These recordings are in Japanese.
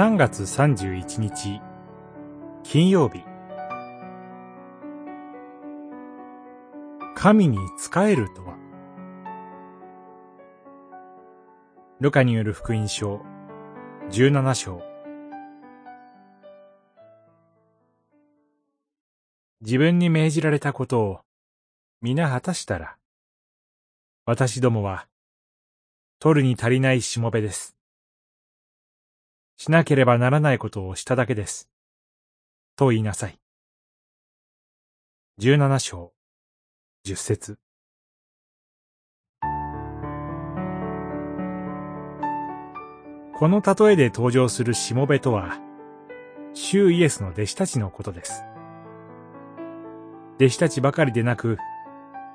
3月31日金曜日。神に仕えるとは。ルカによる福音書17章。自分に命じられたことを皆果たしたら私どもは取るに足りないしもべです。しなければならないことをしただけです。と言いなさい。十七章、十節。この例えで登場するしもべとは、主イエスの弟子たちのことです。弟子たちばかりでなく、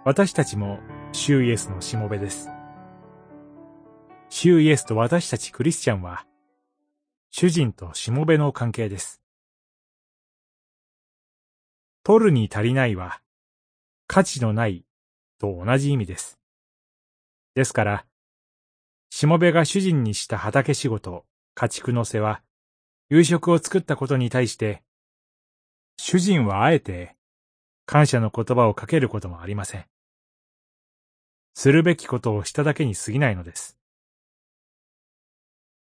私たちも主イエスのしもべです。主イエスと私たちクリスチャンは、主人としもべの関係です。取るに足りないは、価値のないと同じ意味です。ですから、しもべが主人にした畑仕事、家畜の世話、夕食を作ったことに対して、主人はあえて感謝の言葉をかけることもありません。するべきことをしただけに過ぎないのです。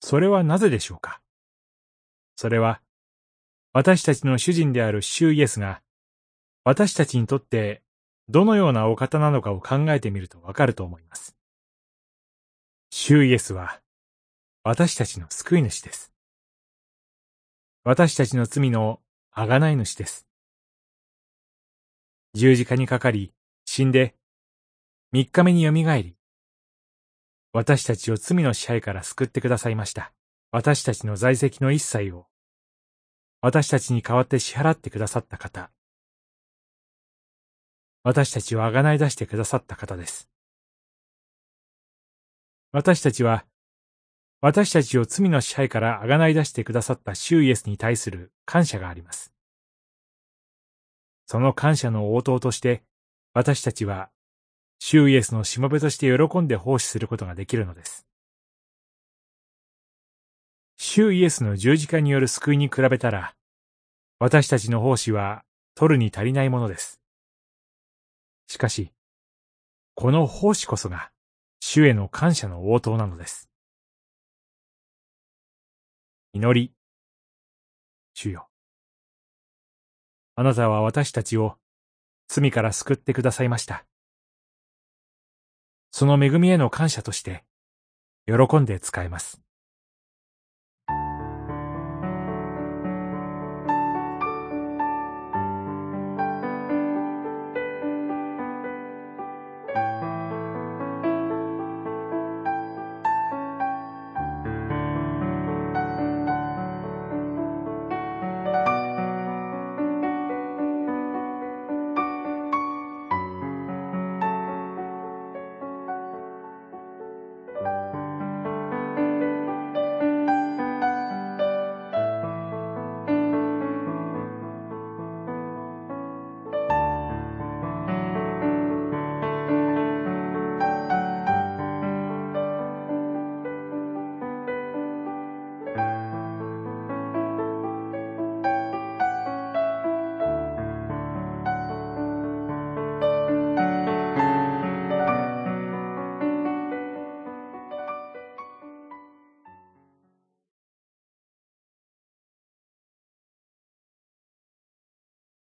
それはなぜでしょうか？それは、私たちの主人である主イエスが、私たちにとってどのようなお方なのかを考えてみるとわかると思います。主イエスは、私たちの救い主です。私たちの罪のあがない主です。十字架にかかり、死んで、三日目によみがえり、私たちを罪の支配から救ってくださいました。私たちの在籍の一切を私たちに代わって支払ってくださった方。私たちをあがない出してくださった方です。私たちは、私たちを罪の支配からあがない出してくださったシューイエスに対する感謝があります。その感謝の応答として、私たちは、シューイエスのしもべとして喜んで奉仕することができるのです。主イエスの十字架による救いに比べたら、私たちの奉仕は取るに足りないものです。しかし、この奉仕こそが、主への感謝の応答なのです。祈り、主よ。あなたは私たちを罪から救ってくださいました。その恵みへの感謝として、喜んで使えます。